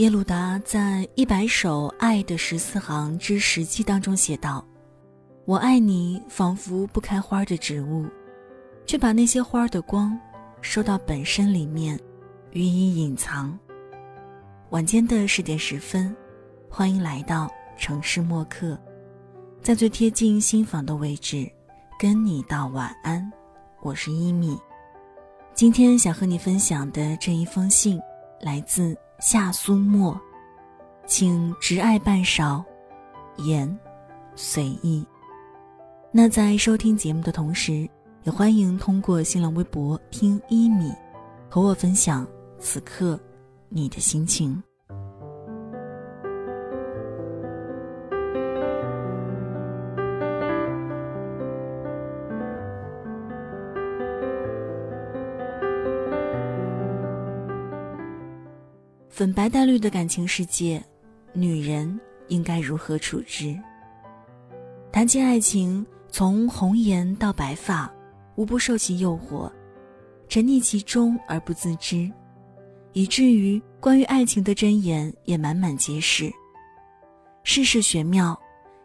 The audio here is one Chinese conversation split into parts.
耶鲁达在《一百首爱的十四行之十记》当中写道：“我爱你，仿佛不开花的植物，却把那些花的光收到本身里面，予以隐藏。”晚间的十点十分，欢迎来到城市默客，在最贴近心房的位置，跟你道晚安。我是伊米，今天想和你分享的这一封信，来自。夏苏沫，请执爱半勺，盐随意。那在收听节目的同时，也欢迎通过新浪微博听一米，和我分享此刻你的心情。粉白带绿的感情世界，女人应该如何处置？谈起爱情，从红颜到白发，无不受其诱惑，沉溺其中而不自知，以至于关于爱情的箴言也满满皆是。世事玄妙，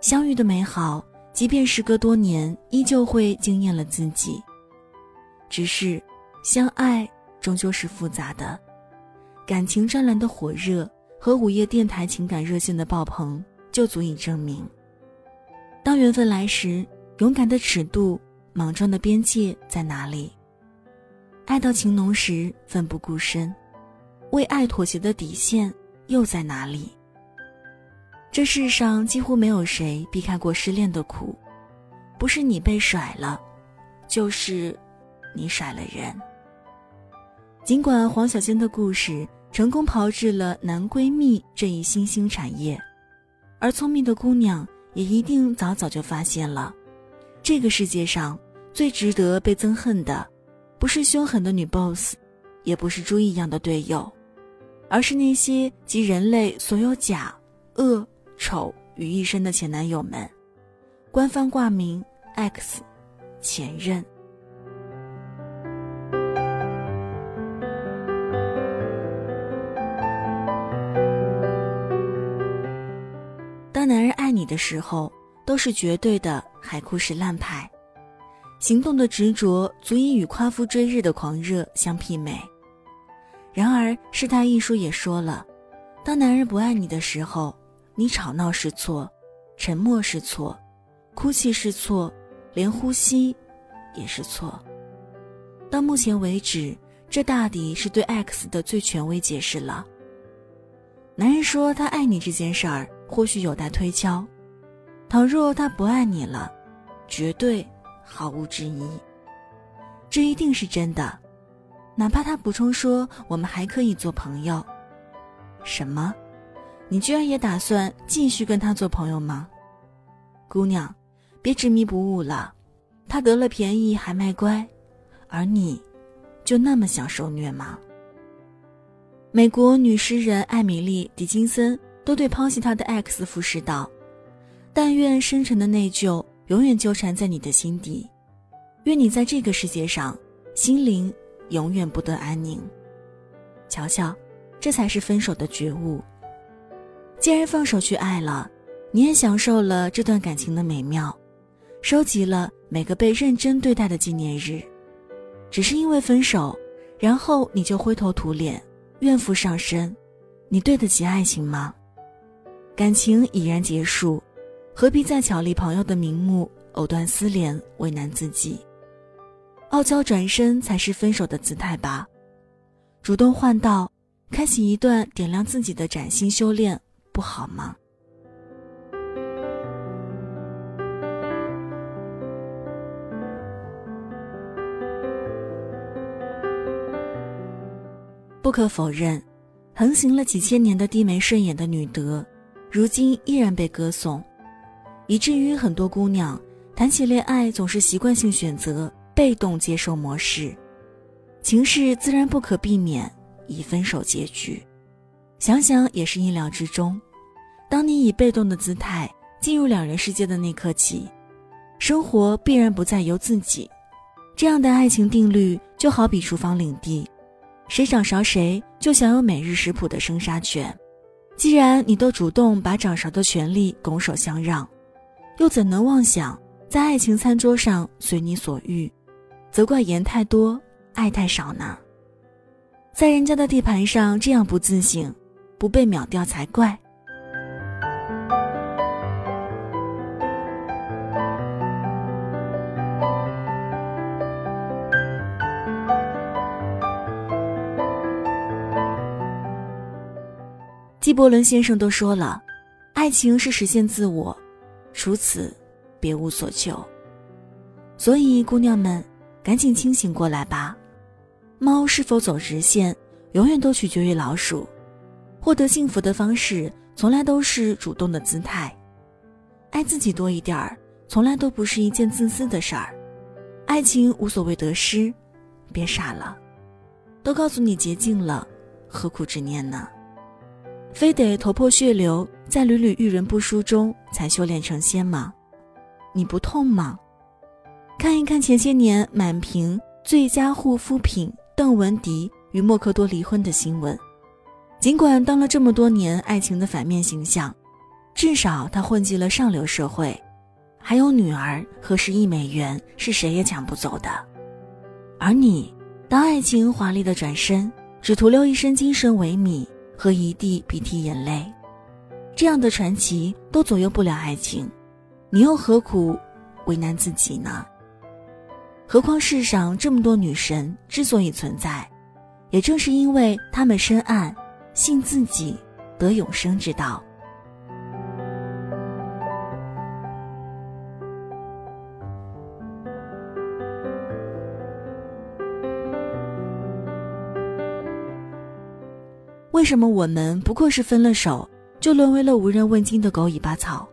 相遇的美好，即便时隔多年，依旧会惊艳了自己。只是，相爱终究是复杂的。感情专栏的火热和午夜电台情感热线的爆棚，就足以证明：当缘分来时，勇敢的尺度、莽撞的边界在哪里？爱到情浓时，奋不顾身，为爱妥协的底线又在哪里？这世上几乎没有谁避开过失恋的苦，不是你被甩了，就是你甩了人。尽管黄小仙的故事成功炮制了男闺蜜这一新兴产业，而聪明的姑娘也一定早早就发现了，这个世界上最值得被憎恨的，不是凶狠的女 boss，也不是猪一样的队友，而是那些集人类所有假、恶、丑于一身的前男友们，官方挂名 X，前任。当男人爱你的时候，都是绝对的海枯石烂派，行动的执着足以与夸父追日的狂热相媲美。然而，《世态一书》也说了，当男人不爱你的时候，你吵闹是错，沉默是错，哭泣是错，连呼吸也是错。到目前为止，这大抵是对 X 的最权威解释了。男人说他爱你这件事儿。或许有待推敲，倘若他不爱你了，绝对毫无质疑。这一定是真的，哪怕他补充说我们还可以做朋友。什么？你居然也打算继续跟他做朋友吗？姑娘，别执迷不悟了。他得了便宜还卖乖，而你，就那么想受虐吗？美国女诗人艾米丽·狄金森。都对抛弃他的 X 俯视道：“但愿深沉的内疚永远纠缠在你的心底，愿你在这个世界上，心灵永远不得安宁。瞧瞧，这才是分手的觉悟。既然放手去爱了，你也享受了这段感情的美妙，收集了每个被认真对待的纪念日。只是因为分手，然后你就灰头土脸，怨妇上身，你对得起爱情吗？”感情已然结束，何必再巧立朋友的名目藕断丝连，为难自己？傲娇转身才是分手的姿态吧。主动换道，开启一段点亮自己的崭新修炼，不好吗？不可否认，横行了几千年的低眉顺眼的女德。如今依然被歌颂，以至于很多姑娘谈起恋爱总是习惯性选择被动接受模式，情势自然不可避免以分手结局。想想也是意料之中。当你以被动的姿态进入两人世界的那刻起，生活必然不再由自己。这样的爱情定律就好比厨房领地，谁掌勺谁就享有每日食谱的生杀权。既然你都主动把掌勺的权利拱手相让，又怎能妄想在爱情餐桌上随你所欲，责怪盐太多，爱太少呢？在人家的地盘上这样不自信，不被秒掉才怪。纪伯伦先生都说了，爱情是实现自我，除此别无所求。所以，姑娘们，赶紧清醒过来吧！猫是否走直线，永远都取决于老鼠。获得幸福的方式，从来都是主动的姿态。爱自己多一点儿，从来都不是一件自私的事儿。爱情无所谓得失，别傻了。都告诉你捷径了，何苦执念呢？非得头破血流，在屡屡遇人不淑中才修炼成仙吗？你不痛吗？看一看前些年满屏最佳护肤品邓文迪与默克多离婚的新闻。尽管当了这么多年爱情的反面形象，至少他混迹了上流社会，还有女儿和十亿美元是谁也抢不走的。而你，当爱情华丽的转身，只徒留一身精神萎靡。和一地鼻涕眼泪，这样的传奇都左右不了爱情，你又何苦为难自己呢？何况世上这么多女神之所以存在，也正是因为她们深谙信自己得永生之道。为什么我们不过是分了手，就沦为了无人问津的狗尾巴草？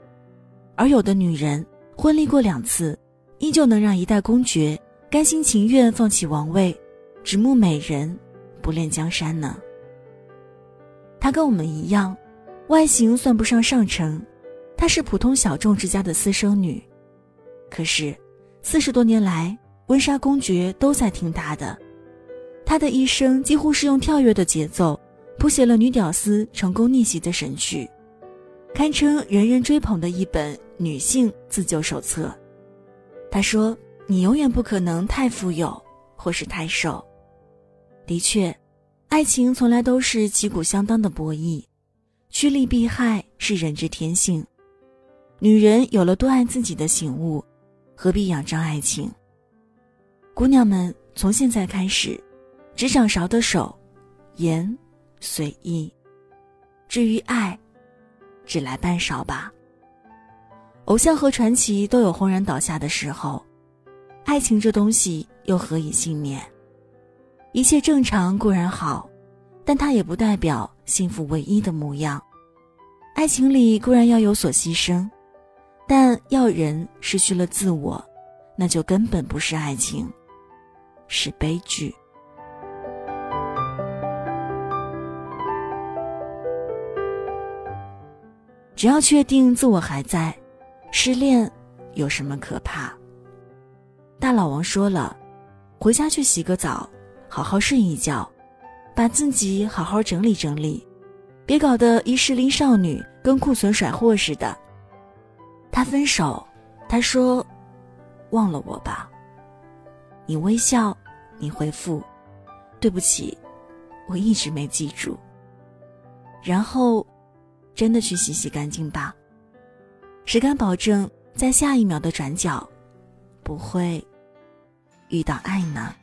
而有的女人婚离过两次，依旧能让一代公爵甘心情愿放弃王位，只慕美人，不恋江山呢？她跟我们一样，外形算不上上乘，她是普通小众之家的私生女，可是四十多年来，温莎公爵都在听她的，她的一生几乎是用跳跃的节奏。谱写了女屌丝成功逆袭的神曲，堪称人人追捧的一本女性自救手册。她说：“你永远不可能太富有，或是太瘦。”的确，爱情从来都是旗鼓相当的博弈，趋利避害是人之天性。女人有了多爱自己的醒悟，何必仰仗爱情？姑娘们，从现在开始，只掌勺的手，盐。随意，至于爱，只来半勺吧。偶像和传奇都有轰然倒下的时候，爱情这东西又何以幸免？一切正常固然好，但它也不代表幸福唯一的模样。爱情里固然要有所牺牲，但要人失去了自我，那就根本不是爱情，是悲剧。只要确定自我还在，失恋有什么可怕？大老王说了，回家去洗个澡，好好睡一觉，把自己好好整理整理，别搞得一适龄少女跟库存甩货似的。他分手，他说：“忘了我吧。”你微笑，你回复：“对不起，我一直没记住。”然后。真的去洗洗干净吧。谁敢保证在下一秒的转角，不会遇到爱呢？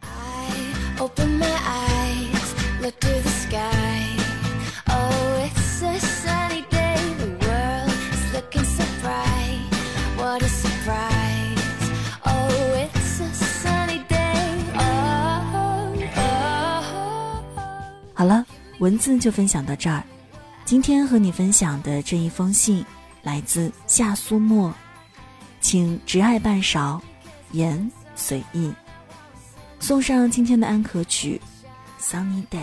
好了，文字就分享到这儿。今天和你分享的这一封信，来自夏苏沫，请只爱半勺，言随意。送上今天的安可曲《Sunny Day》。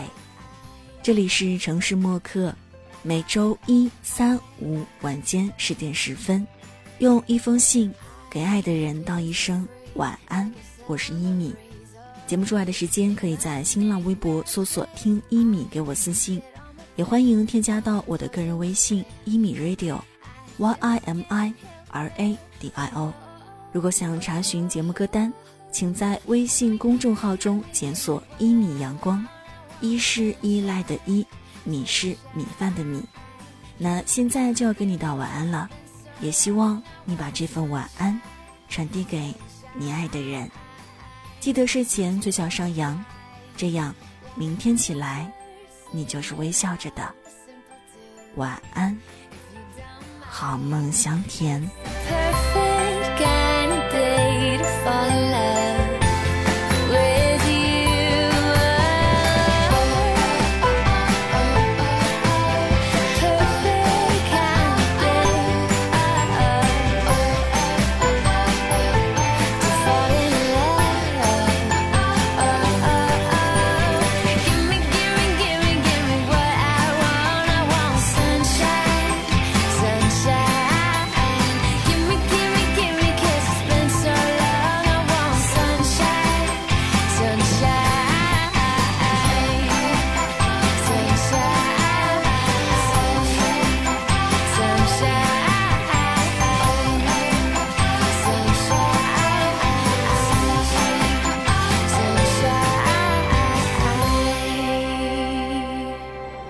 这里是城市默客，每周一、三、五晚间十点十分，用一封信给爱的人道一声晚安。我是一米。节目之外的时间，可以在新浪微博搜索“听一米”给我私信。也欢迎添加到我的个人微信一米 radio，y i m i r a d i o。如果想查询节目歌单，请在微信公众号中检索“一米阳光”，一是依赖的依，米是米饭的米。那现在就要跟你道晚安了，也希望你把这份晚安传递给你爱的人。记得睡前嘴角上扬，这样明天起来，你就是微笑着的。晚安，好梦香甜。